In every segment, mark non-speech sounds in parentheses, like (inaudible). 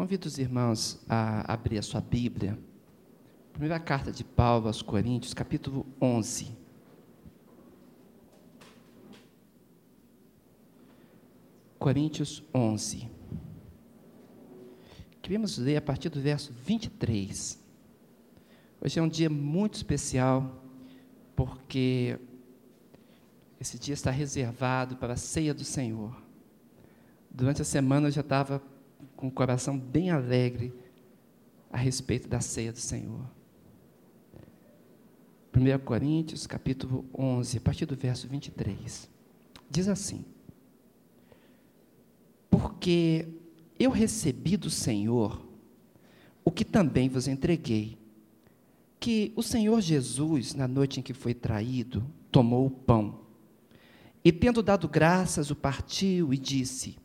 Convido os irmãos a abrir a sua Bíblia. Primeira carta de Paulo aos Coríntios, capítulo 11. Coríntios 11. Queremos ler a partir do verso 23. Hoje é um dia muito especial, porque esse dia está reservado para a ceia do Senhor. Durante a semana eu já estava com o coração bem alegre a respeito da ceia do Senhor. 1 Coríntios, capítulo 11, a partir do verso 23. Diz assim: Porque eu recebi do Senhor o que também vos entreguei, que o Senhor Jesus, na noite em que foi traído, tomou o pão, e tendo dado graças, o partiu e disse: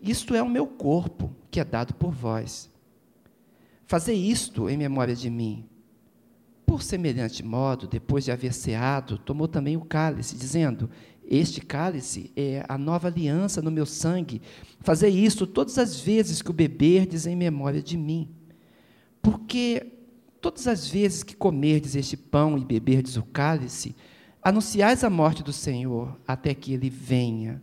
isto é o meu corpo, que é dado por vós. Fazei isto em memória de mim. Por semelhante modo, depois de haver ceado, tomou também o cálice, dizendo: Este cálice é a nova aliança no meu sangue. Fazei isto todas as vezes que o beberdes em memória de mim. Porque todas as vezes que comerdes este pão e beberdes o cálice, anunciais a morte do Senhor até que ele venha.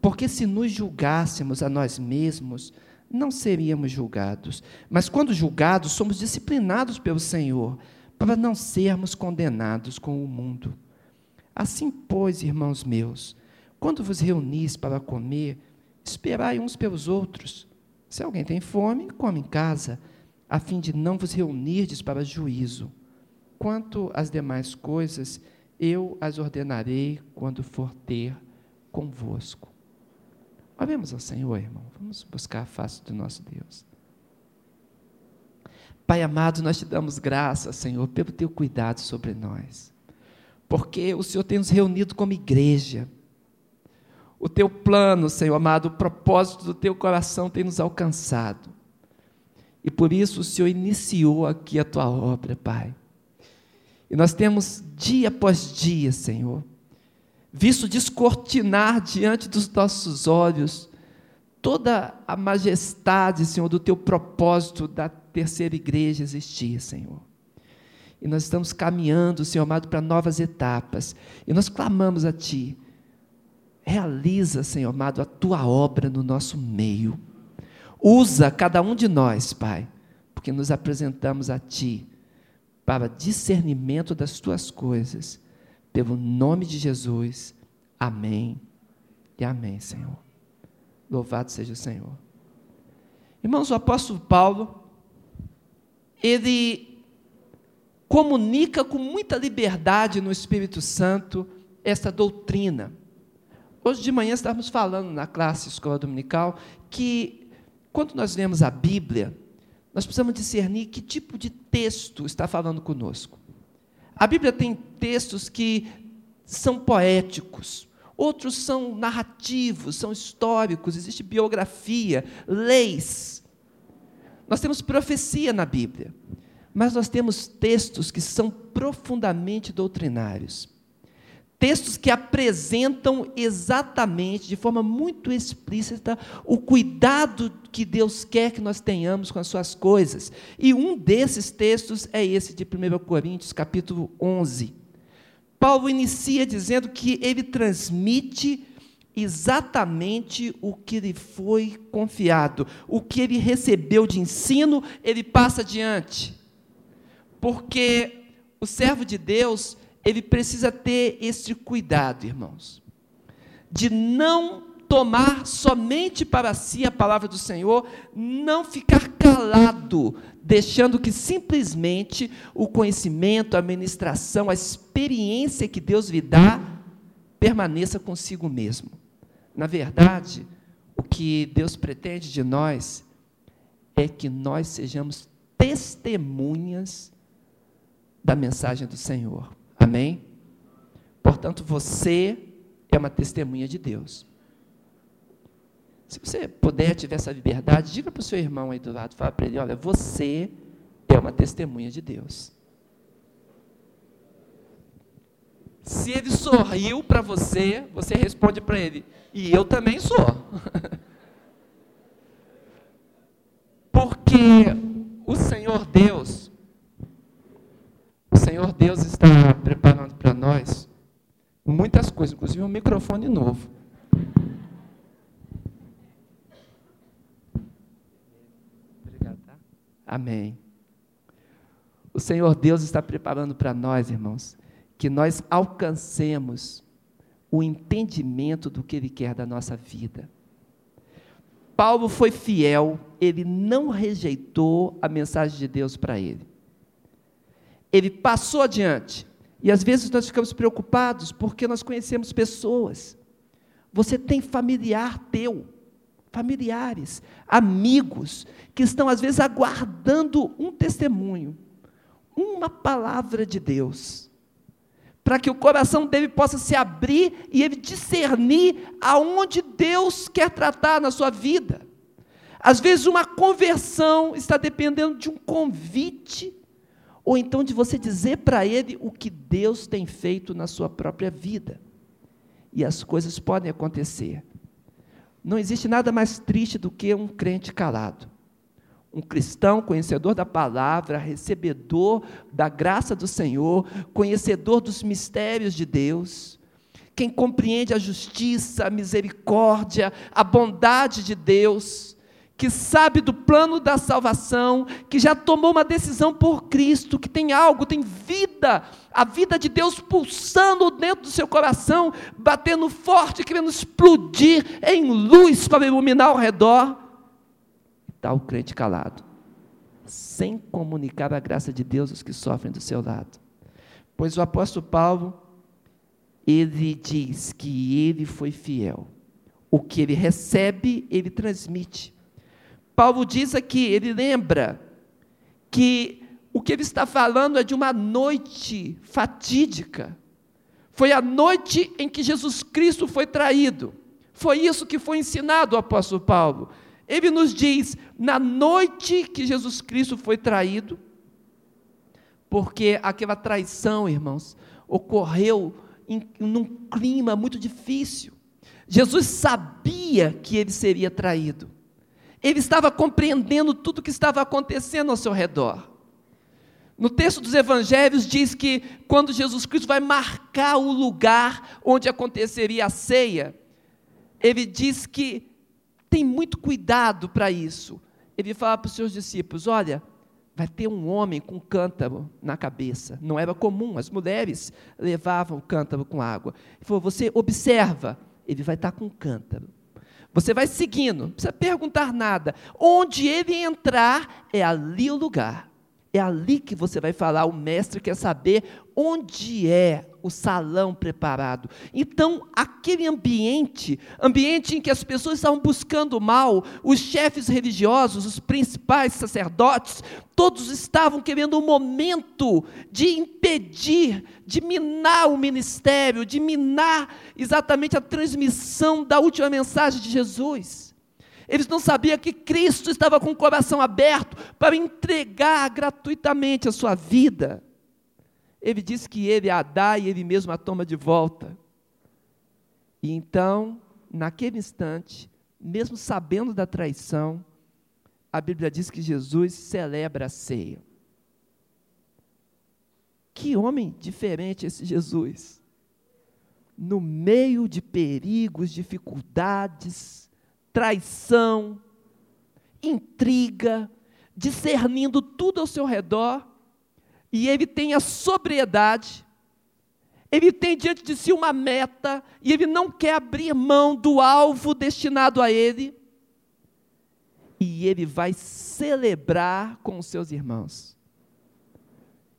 Porque se nos julgássemos a nós mesmos, não seríamos julgados. Mas quando julgados, somos disciplinados pelo Senhor, para não sermos condenados com o mundo. Assim, pois, irmãos meus, quando vos reunis para comer, esperai uns pelos outros. Se alguém tem fome, come em casa, a fim de não vos reunirdes para juízo. Quanto às demais coisas, eu as ordenarei quando for ter convosco. Oremos ao Senhor, irmão. Vamos buscar a face do nosso Deus. Pai amado, nós te damos graça, Senhor, pelo teu cuidado sobre nós. Porque o Senhor tem nos reunido como igreja. O teu plano, Senhor amado, o propósito do teu coração tem nos alcançado. E por isso o Senhor iniciou aqui a tua obra, Pai. E nós temos dia após dia, Senhor, visto descortinar diante dos nossos olhos toda a majestade, Senhor, do teu propósito da terceira igreja existir, Senhor. E nós estamos caminhando, Senhor amado, para novas etapas. E nós clamamos a Ti. Realiza, Senhor amado, a Tua obra no nosso meio. Usa cada um de nós, Pai, porque nos apresentamos a Ti para discernimento das Tuas coisas pelo nome de Jesus. Amém e amém, Senhor. Louvado seja o Senhor. Irmãos, o apóstolo Paulo, ele comunica com muita liberdade no Espírito Santo esta doutrina. Hoje de manhã estávamos falando na classe escola dominical que quando nós lemos a Bíblia, nós precisamos discernir que tipo de texto está falando conosco. A Bíblia tem textos que são poéticos, outros são narrativos, são históricos, existe biografia, leis. Nós temos profecia na Bíblia, mas nós temos textos que são profundamente doutrinários. Textos que apresentam exatamente, de forma muito explícita, o cuidado que Deus quer que nós tenhamos com as suas coisas. E um desses textos é esse de 1 Coríntios, capítulo 11. Paulo inicia dizendo que ele transmite exatamente o que lhe foi confiado, o que ele recebeu de ensino, ele passa adiante. Porque o servo de Deus, ele precisa ter esse cuidado, irmãos, de não tomar somente para si a palavra do Senhor, não ficar calado, deixando que simplesmente o conhecimento, a administração, a experiência que Deus lhe dá permaneça consigo mesmo. Na verdade, o que Deus pretende de nós é que nós sejamos testemunhas da mensagem do Senhor. Amém? Portanto, você é uma testemunha de Deus. Se você puder, tiver essa liberdade, diga para o seu irmão aí do lado, fala para ele, olha, você é uma testemunha de Deus. Se ele sorriu para você, você responde para ele, e eu também sou. (laughs) Porque o Senhor Deus, o Senhor Deus está nós muitas coisas, inclusive um microfone novo. Amém. O Senhor Deus está preparando para nós, irmãos, que nós alcancemos o entendimento do que Ele quer da nossa vida. Paulo foi fiel, ele não rejeitou a mensagem de Deus para ele. Ele passou adiante. E às vezes nós ficamos preocupados porque nós conhecemos pessoas. Você tem familiar teu, familiares, amigos, que estão às vezes aguardando um testemunho, uma palavra de Deus, para que o coração dele possa se abrir e ele discernir aonde Deus quer tratar na sua vida. Às vezes, uma conversão está dependendo de um convite ou então de você dizer para ele o que Deus tem feito na sua própria vida. E as coisas podem acontecer. Não existe nada mais triste do que um crente calado. Um cristão conhecedor da palavra, recebedor da graça do Senhor, conhecedor dos mistérios de Deus, quem compreende a justiça, a misericórdia, a bondade de Deus, que sabe do plano da salvação, que já tomou uma decisão por Cristo, que tem algo, tem vida, a vida de Deus pulsando dentro do seu coração, batendo forte, querendo explodir em luz para iluminar ao redor. Está o crente calado, sem comunicar a graça de Deus aos que sofrem do seu lado. Pois o apóstolo Paulo, ele diz que ele foi fiel. O que ele recebe, ele transmite. Paulo diz aqui, ele lembra que o que ele está falando é de uma noite fatídica. Foi a noite em que Jesus Cristo foi traído. Foi isso que foi ensinado ao apóstolo Paulo. Ele nos diz, na noite que Jesus Cristo foi traído, porque aquela traição, irmãos, ocorreu em, num clima muito difícil. Jesus sabia que ele seria traído. Ele estava compreendendo tudo o que estava acontecendo ao seu redor. No texto dos evangelhos diz que quando Jesus Cristo vai marcar o lugar onde aconteceria a ceia, ele diz que tem muito cuidado para isso. Ele fala para os seus discípulos: olha, vai ter um homem com cântaro na cabeça. Não era comum, as mulheres levavam o cântaro com água. Ele falou: você observa, ele vai estar com cântaro. Você vai seguindo, não precisa perguntar nada. Onde ele entrar, é ali o lugar. É ali que você vai falar. O mestre quer saber onde é o salão preparado. Então, aquele ambiente, ambiente em que as pessoas estavam buscando mal, os chefes religiosos, os principais sacerdotes, todos estavam querendo um momento de impedir, de minar o ministério, de minar exatamente a transmissão da última mensagem de Jesus. Eles não sabiam que Cristo estava com o coração aberto para entregar gratuitamente a sua vida. Ele disse que ele a dá e ele mesmo a toma de volta. E então, naquele instante, mesmo sabendo da traição, a Bíblia diz que Jesus celebra a ceia. Que homem diferente esse Jesus. No meio de perigos, dificuldades, traição, intriga, discernindo tudo ao seu redor, e ele tem a sobriedade, ele tem diante de si uma meta, e ele não quer abrir mão do alvo destinado a ele, e ele vai celebrar com os seus irmãos.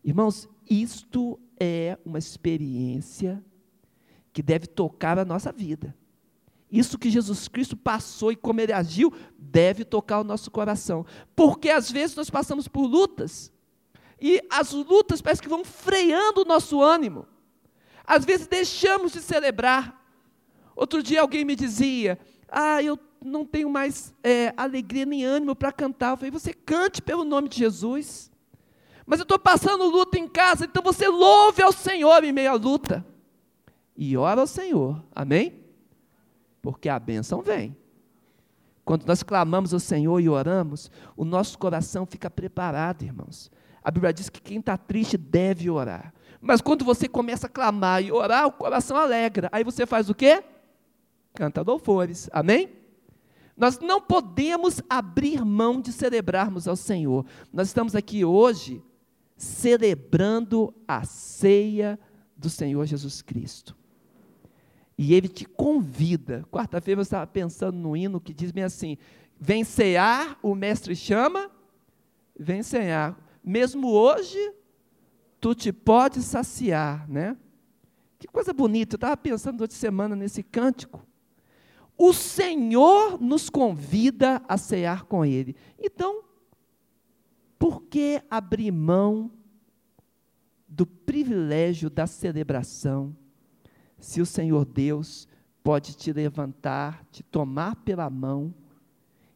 Irmãos, isto é uma experiência que deve tocar a nossa vida. Isso que Jesus Cristo passou e como ele agiu, deve tocar o nosso coração. Porque às vezes nós passamos por lutas, e as lutas parece que vão freando o nosso ânimo. Às vezes deixamos de celebrar. Outro dia alguém me dizia: Ah, eu não tenho mais é, alegria nem ânimo para cantar. Eu falei: Você cante pelo nome de Jesus. Mas eu estou passando luta em casa, então você louve ao Senhor em meio à luta. E ora ao Senhor. Amém? porque a bênção vem. Quando nós clamamos ao Senhor e oramos, o nosso coração fica preparado, irmãos. A Bíblia diz que quem está triste deve orar. Mas quando você começa a clamar e orar, o coração alegra. Aí você faz o quê? Canta louvores. Amém? Nós não podemos abrir mão de celebrarmos ao Senhor. Nós estamos aqui hoje celebrando a ceia do Senhor Jesus Cristo. E ele te convida. Quarta-feira eu estava pensando no hino que diz bem assim: Vem cear, o mestre chama, vem cear. Mesmo hoje, tu te podes saciar, né? Que coisa bonita, eu estava pensando durante semana nesse cântico. O Senhor nos convida a cear com Ele. Então, por que abrir mão do privilégio da celebração se o Senhor Deus pode te levantar, te tomar pela mão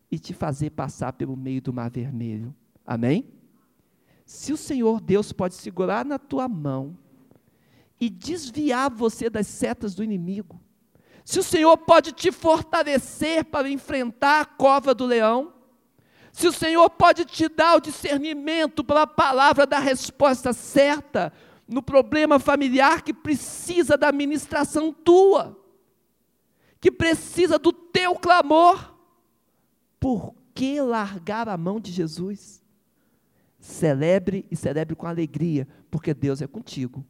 e te fazer passar pelo meio do mar vermelho. Amém? Se o Senhor Deus pode segurar na tua mão e desviar você das setas do inimigo, se o Senhor pode te fortalecer para enfrentar a cova do leão, se o Senhor pode te dar o discernimento pela palavra da resposta certa, no problema familiar que precisa da ministração tua, que precisa do teu clamor. Por que largar a mão de Jesus? Celebre e celebre com alegria, porque Deus é contigo.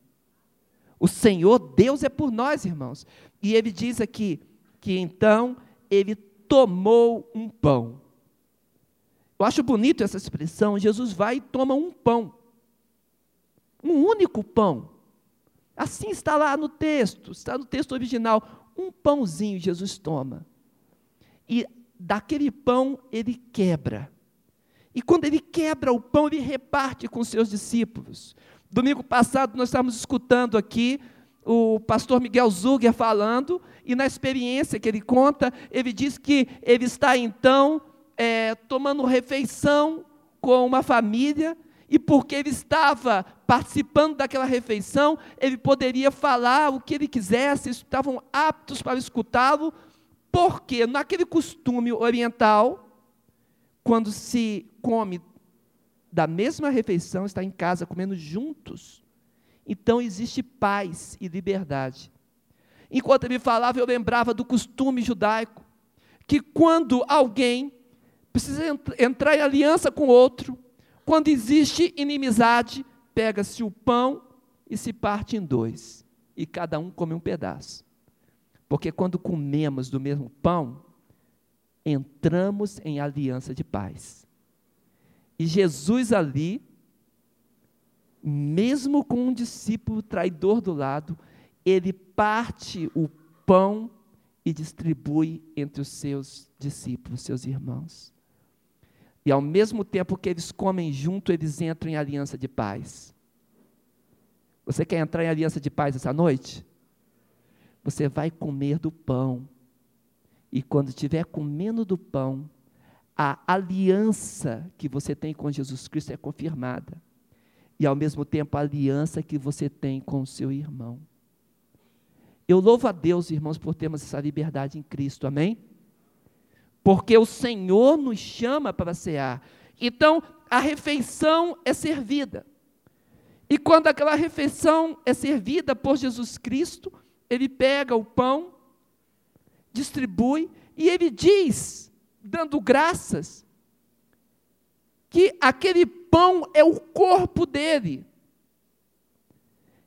O Senhor, Deus é por nós, irmãos. E ele diz aqui que então ele tomou um pão. Eu acho bonito essa expressão. Jesus vai e toma um pão um único pão. Assim está lá no texto, está no texto original. Um pãozinho Jesus toma. E daquele pão ele quebra. E quando ele quebra o pão, ele reparte com seus discípulos. Domingo passado nós estávamos escutando aqui o pastor Miguel Zuger falando, e na experiência que ele conta, ele diz que ele está então é, tomando refeição com uma família, e porque ele estava participando daquela refeição, ele poderia falar o que ele quisesse, estavam aptos para escutá-lo, porque naquele costume oriental, quando se come da mesma refeição, está em casa comendo juntos, então existe paz e liberdade. Enquanto ele falava, eu lembrava do costume judaico, que quando alguém precisa entrar em aliança com outro, quando existe inimizade, pega-se o pão e se parte em dois, e cada um come um pedaço. Porque quando comemos do mesmo pão, entramos em aliança de paz. E Jesus ali, mesmo com um discípulo traidor do lado, ele parte o pão e distribui entre os seus discípulos, seus irmãos. E ao mesmo tempo que eles comem junto, eles entram em aliança de paz. Você quer entrar em aliança de paz essa noite? Você vai comer do pão. E quando estiver comendo do pão, a aliança que você tem com Jesus Cristo é confirmada. E ao mesmo tempo a aliança que você tem com o seu irmão. Eu louvo a Deus, irmãos, por termos essa liberdade em Cristo, amém? porque o Senhor nos chama para cear. Então, a refeição é servida. E quando aquela refeição é servida por Jesus Cristo, ele pega o pão, distribui, e ele diz, dando graças, que aquele pão é o corpo dele.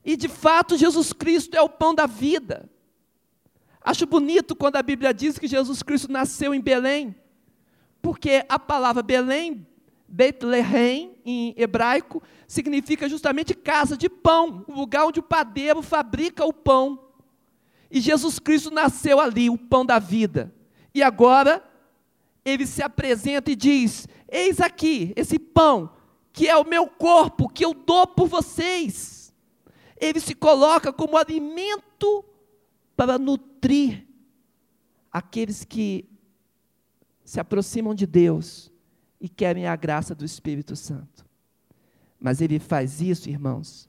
E de fato, Jesus Cristo é o pão da vida. Acho bonito quando a Bíblia diz que Jesus Cristo nasceu em Belém, porque a palavra Belém, Bethlehem, em hebraico, significa justamente casa de pão, o lugar onde o padeiro fabrica o pão. E Jesus Cristo nasceu ali, o pão da vida. E agora, ele se apresenta e diz: Eis aqui esse pão, que é o meu corpo, que eu dou por vocês. Ele se coloca como alimento para nutrir aqueles que se aproximam de Deus e querem a graça do Espírito Santo. Mas ele faz isso, irmãos,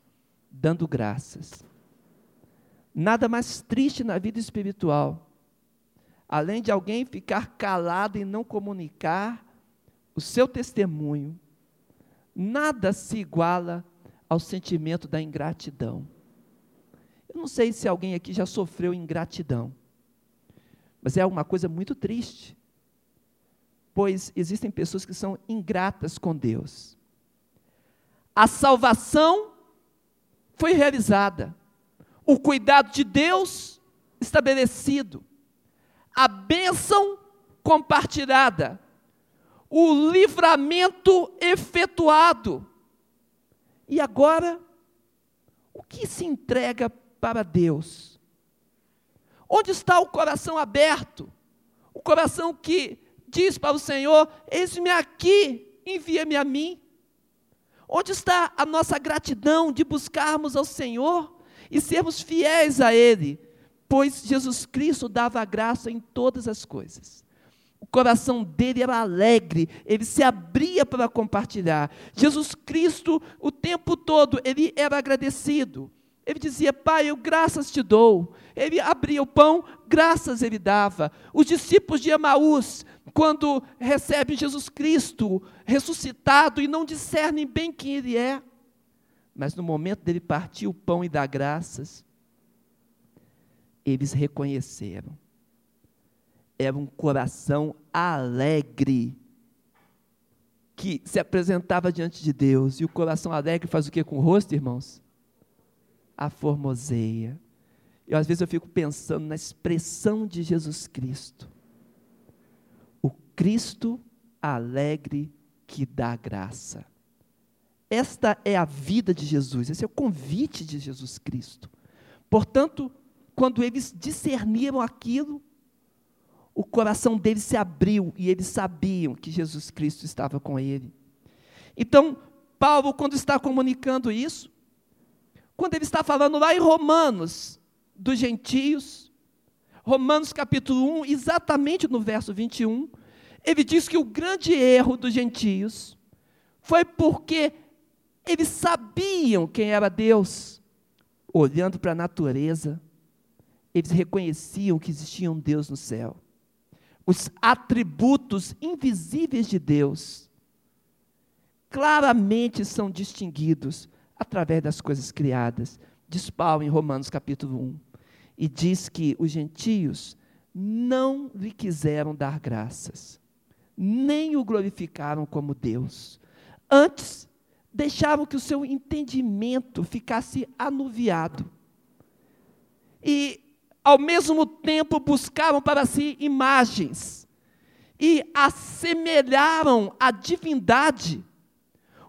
dando graças. Nada mais triste na vida espiritual, além de alguém ficar calado e não comunicar o seu testemunho, nada se iguala ao sentimento da ingratidão. Eu não sei se alguém aqui já sofreu ingratidão, mas é uma coisa muito triste, pois existem pessoas que são ingratas com Deus. A salvação foi realizada, o cuidado de Deus estabelecido, a bênção compartilhada, o livramento efetuado. E agora, o que se entrega para Deus? Onde está o coração aberto? O coração que diz para o Senhor: Eis-me aqui, envia-me a mim. Onde está a nossa gratidão de buscarmos ao Senhor? E sermos fiéis a Ele, pois Jesus Cristo dava graça em todas as coisas. O coração dele era alegre, ele se abria para compartilhar. Jesus Cristo, o tempo todo, ele era agradecido. Ele dizia: Pai, eu graças te dou. Ele abria o pão, graças ele dava. Os discípulos de Emaús, quando recebem Jesus Cristo ressuscitado e não discernem bem quem ele é, mas no momento dele partir o pão e dar graças, eles reconheceram. Era um coração alegre que se apresentava diante de Deus. E o coração alegre faz o que com o rosto, irmãos? A formoseia. E às vezes eu fico pensando na expressão de Jesus Cristo. O Cristo alegre que dá graça. Esta é a vida de Jesus, esse é o convite de Jesus Cristo. Portanto, quando eles discerniram aquilo, o coração deles se abriu e eles sabiam que Jesus Cristo estava com ele. Então, Paulo, quando está comunicando isso, quando ele está falando lá em Romanos, dos gentios, Romanos capítulo 1, exatamente no verso 21, ele diz que o grande erro dos gentios foi porque eles sabiam quem era Deus. Olhando para a natureza, eles reconheciam que existia um Deus no céu. Os atributos invisíveis de Deus claramente são distinguidos através das coisas criadas. Diz Paulo em Romanos capítulo 1. E diz que os gentios não lhe quiseram dar graças, nem o glorificaram como Deus. Antes, deixavam que o seu entendimento ficasse anuviado. E, ao mesmo tempo, buscavam para si imagens e assemelharam a divindade,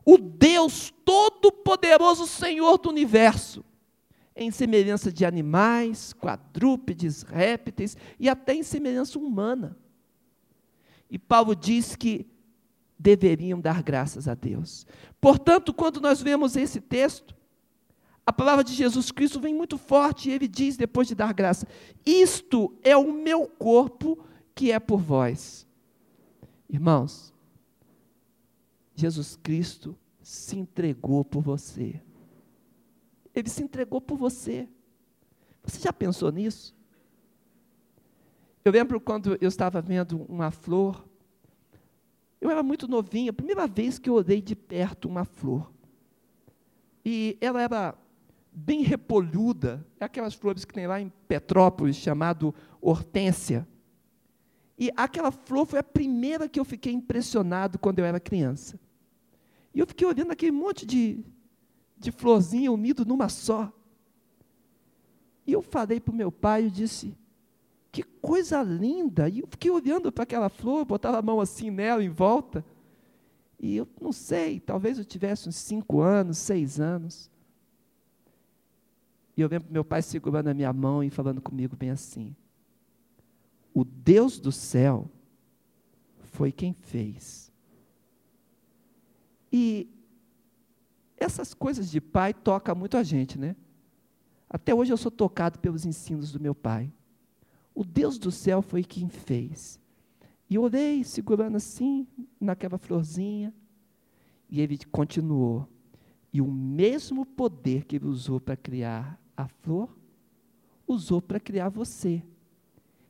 o Deus Todo-Poderoso, Senhor do universo, em semelhança de animais, quadrúpedes, répteis e até em semelhança humana. E Paulo diz que deveriam dar graças a Deus. Portanto, quando nós vemos esse texto, a palavra de Jesus Cristo vem muito forte e ele diz, depois de dar graça: Isto é o meu corpo que é por vós. Irmãos, Jesus Cristo se entregou por você. Ele se entregou por você. Você já pensou nisso? Eu lembro quando eu estava vendo uma flor eu era muito novinha, primeira vez que eu olhei de perto uma flor. E ela era bem repolhuda, é aquelas flores que tem lá em Petrópolis, chamado hortênsia. E aquela flor foi a primeira que eu fiquei impressionado quando eu era criança. E eu fiquei olhando aquele monte de, de florzinha unido numa só. E eu falei para o meu pai, eu disse, que coisa linda! E eu fiquei olhando para aquela flor, botava a mão assim nela, em volta. E eu não sei, talvez eu tivesse uns cinco anos, seis anos. E eu lembro meu pai segurando a minha mão e falando comigo bem assim: O Deus do céu foi quem fez. E essas coisas de pai tocam muito a gente, né? Até hoje eu sou tocado pelos ensinos do meu pai. O Deus do céu foi quem fez. E eu orei, segurando assim, naquela florzinha. E ele continuou. E o mesmo poder que ele usou para criar a flor, usou para criar você.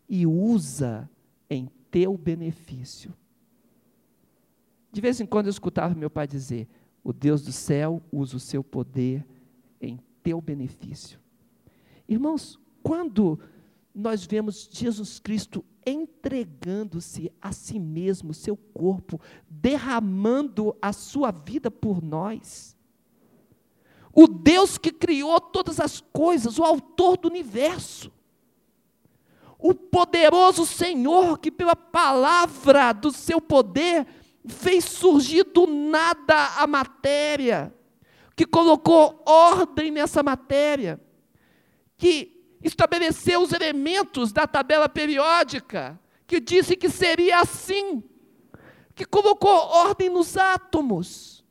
E usa em teu benefício. De vez em quando eu escutava meu pai dizer: O Deus do céu usa o seu poder em teu benefício. Irmãos, quando nós vemos Jesus Cristo entregando-se a si mesmo, seu corpo, derramando a sua vida por nós. O Deus que criou todas as coisas, o autor do universo. O poderoso Senhor que, pela palavra do seu poder, fez surgir do nada a matéria, que colocou ordem nessa matéria, que estabeleceu os elementos da tabela periódica, que disse que seria assim, que colocou ordem nos átomos.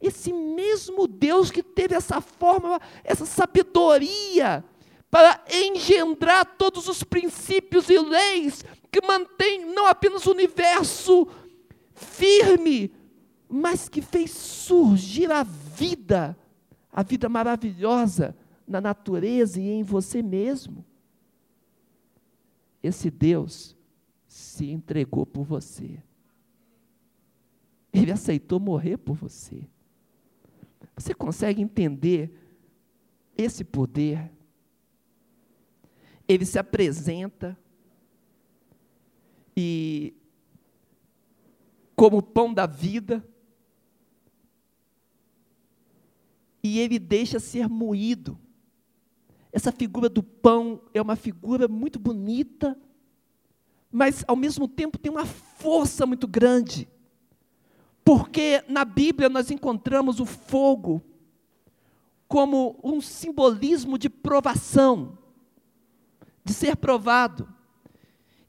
Esse mesmo Deus que teve essa forma, essa sabedoria, para engendrar todos os princípios e leis que mantém não apenas o universo firme, mas que fez surgir a vida, a vida maravilhosa na natureza e em você mesmo. Esse Deus se entregou por você. Ele aceitou morrer por você. Você consegue entender esse poder? Ele se apresenta e como pão da vida, e ele deixa ser moído essa figura do pão é uma figura muito bonita, mas ao mesmo tempo tem uma força muito grande. Porque na Bíblia nós encontramos o fogo como um simbolismo de provação, de ser provado.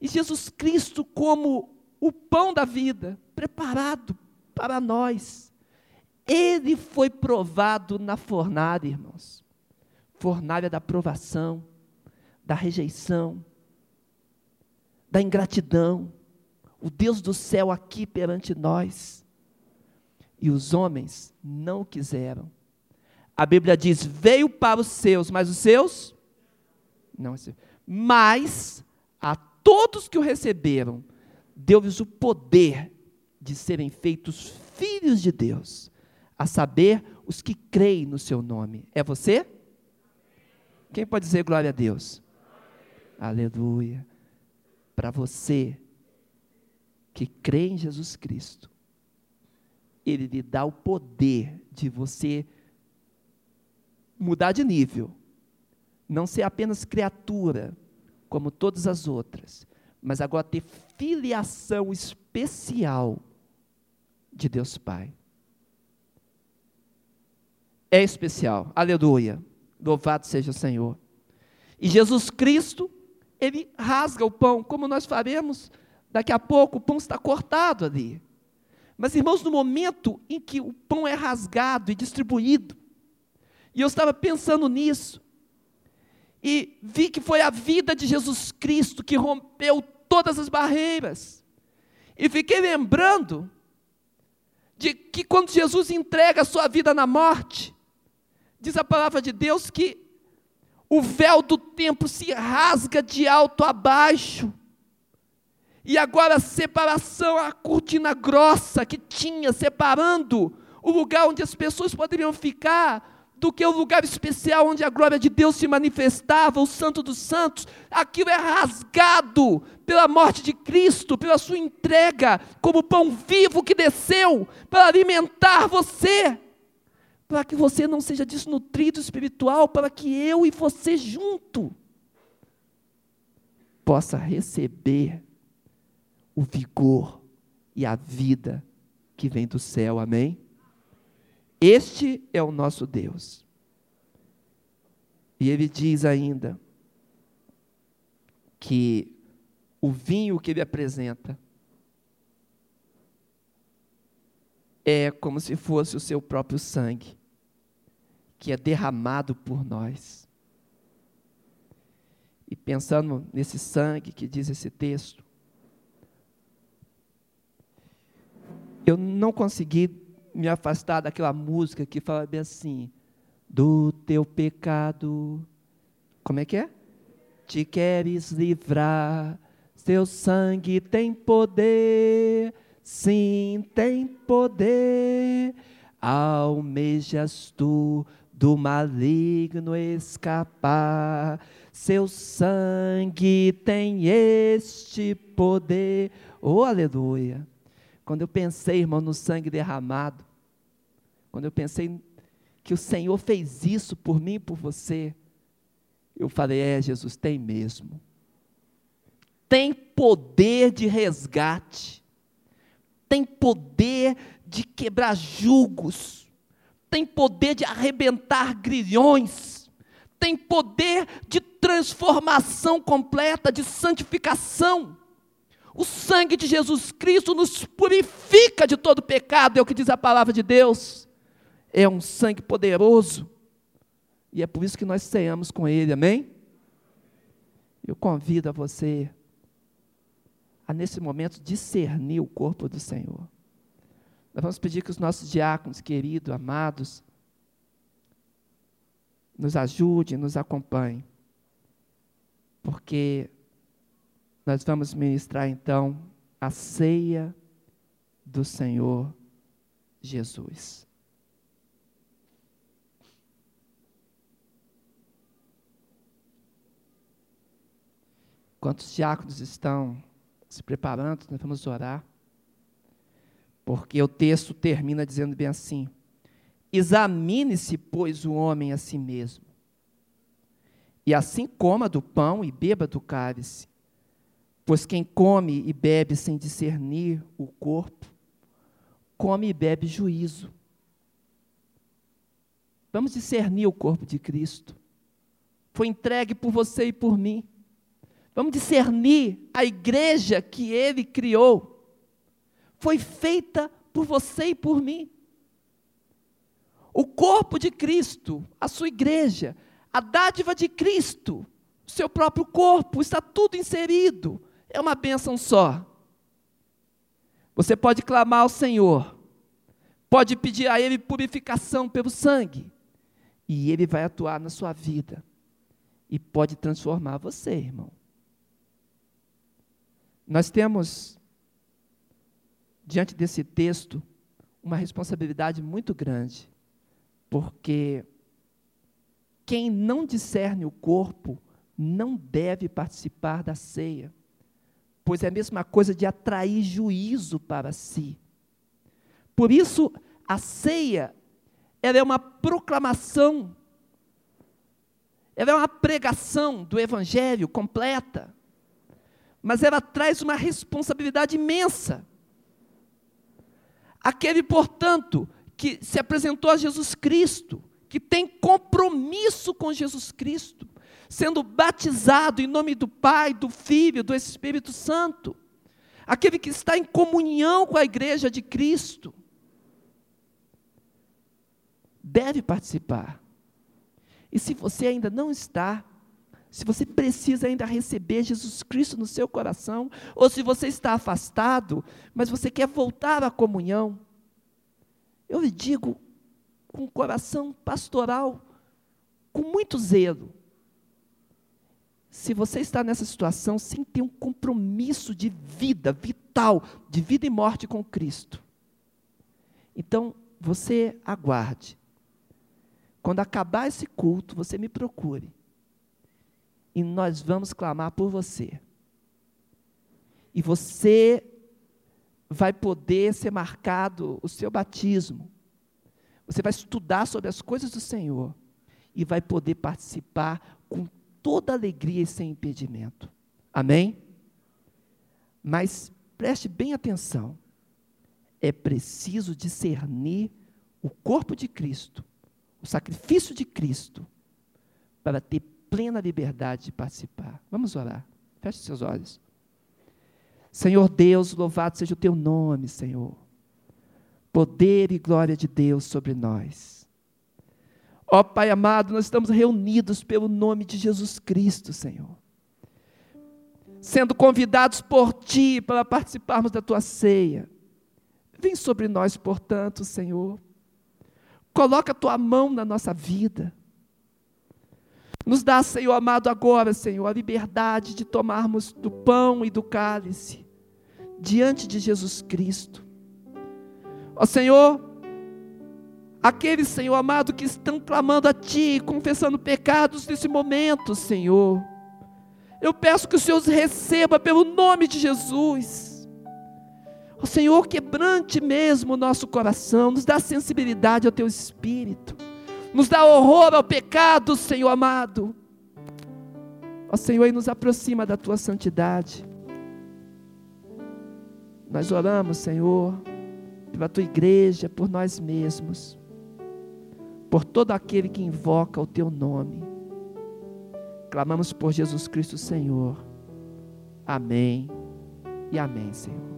E Jesus Cristo como o pão da vida, preparado para nós. Ele foi provado na fornalha, irmãos fornalha da provação, da rejeição, da ingratidão. O Deus do céu aqui perante nós. E os homens não quiseram. A Bíblia diz: veio para os seus, mas os seus não. Mas a todos que o receberam, deu-lhes o poder de serem feitos filhos de Deus, a saber, os que creem no seu nome. É você? Quem pode dizer glória a Deus? Aleluia. Para você que crê em Jesus Cristo, Ele lhe dá o poder de você mudar de nível, não ser apenas criatura, como todas as outras, mas agora ter filiação especial de Deus Pai. É especial, aleluia. Louvado seja o Senhor. E Jesus Cristo, ele rasga o pão, como nós faremos daqui a pouco, o pão está cortado ali. Mas, irmãos, no momento em que o pão é rasgado e distribuído, e eu estava pensando nisso, e vi que foi a vida de Jesus Cristo que rompeu todas as barreiras, e fiquei lembrando de que quando Jesus entrega a sua vida na morte, Diz a palavra de Deus que o véu do templo se rasga de alto a baixo. E agora a separação, a cortina grossa que tinha separando o lugar onde as pessoas poderiam ficar do que o lugar especial onde a glória de Deus se manifestava, o Santo dos Santos, aquilo é rasgado pela morte de Cristo, pela sua entrega como pão vivo que desceu para alimentar você para que você não seja desnutrido espiritual, para que eu e você junto possa receber o vigor e a vida que vem do céu. Amém? Este é o nosso Deus. E ele diz ainda que o vinho que ele apresenta é como se fosse o seu próprio sangue, que é derramado por nós. E pensando nesse sangue que diz esse texto, eu não consegui me afastar daquela música que fala bem assim: do teu pecado. Como é que é? Te queres livrar, seu sangue tem poder, sim, tem poder. Almejas tu do maligno escapar, seu sangue tem este poder. Oh, aleluia! Quando eu pensei, irmão, no sangue derramado, quando eu pensei que o Senhor fez isso por mim e por você, eu falei: é, Jesus, tem mesmo. Tem poder de resgate, tem poder de quebrar julgos, tem poder de arrebentar grilhões, tem poder de transformação completa, de santificação. O sangue de Jesus Cristo nos purifica de todo pecado, é o que diz a palavra de Deus. É um sangue poderoso. E é por isso que nós ceamos com Ele, amém? Eu convido a você a, nesse momento, discernir o corpo do Senhor. Nós vamos pedir que os nossos diáconos, queridos, amados, nos ajudem, nos acompanhem. Porque nós vamos ministrar então a ceia do Senhor Jesus. Enquanto os diáconos estão se preparando, nós vamos orar. Porque o texto termina dizendo bem assim: Examine-se, pois, o homem a si mesmo, e assim coma do pão e beba do cálice. Pois quem come e bebe sem discernir o corpo, come e bebe juízo. Vamos discernir o corpo de Cristo. Foi entregue por você e por mim. Vamos discernir a igreja que ele criou. Foi feita por você e por mim. O corpo de Cristo, a sua igreja, a dádiva de Cristo, o seu próprio corpo, está tudo inserido é uma bênção só. Você pode clamar ao Senhor, pode pedir a Ele purificação pelo sangue, e Ele vai atuar na sua vida, e pode transformar você, irmão. Nós temos, diante desse texto, uma responsabilidade muito grande, porque quem não discerne o corpo não deve participar da ceia pois é a mesma coisa de atrair juízo para si. Por isso, a ceia, ela é uma proclamação, ela é uma pregação do Evangelho completa, mas ela traz uma responsabilidade imensa. Aquele, portanto, que se apresentou a Jesus Cristo, que tem compromisso com Jesus Cristo, sendo batizado em nome do Pai, do Filho, do Espírito Santo. Aquele que está em comunhão com a igreja de Cristo deve participar. E se você ainda não está, se você precisa ainda receber Jesus Cristo no seu coração, ou se você está afastado, mas você quer voltar à comunhão, eu lhe digo com coração pastoral, com muito zelo, se você está nessa situação sem ter um compromisso de vida vital, de vida e morte com Cristo, então você aguarde. Quando acabar esse culto, você me procure. E nós vamos clamar por você. E você vai poder ser marcado o seu batismo. Você vai estudar sobre as coisas do Senhor e vai poder participar com toda alegria e sem impedimento. Amém? Mas preste bem atenção. É preciso discernir o corpo de Cristo, o sacrifício de Cristo, para ter plena liberdade de participar. Vamos orar. Feche seus olhos. Senhor Deus, louvado seja o teu nome, Senhor. Poder e glória de Deus sobre nós. Ó Pai amado, nós estamos reunidos pelo nome de Jesus Cristo, Senhor. Sendo convidados por Ti para participarmos da Tua ceia. Vem sobre nós, portanto, Senhor. Coloca a Tua mão na nossa vida. Nos dá, Senhor amado, agora, Senhor, a liberdade de tomarmos do pão e do cálice diante de Jesus Cristo. Ó Senhor, aqueles, Senhor amado, que estão clamando a Ti, confessando pecados nesse momento, Senhor. Eu peço que o Senhor os receba pelo nome de Jesus. Ó Senhor, quebrante mesmo o nosso coração, nos dá sensibilidade ao Teu Espírito nos dá horror ao pecado, Senhor amado. Ó Senhor, e nos aproxima da tua santidade. Nós oramos, Senhor, pela tua igreja, por nós mesmos, por todo aquele que invoca o teu nome. Clamamos por Jesus Cristo, Senhor. Amém e amém, Senhor.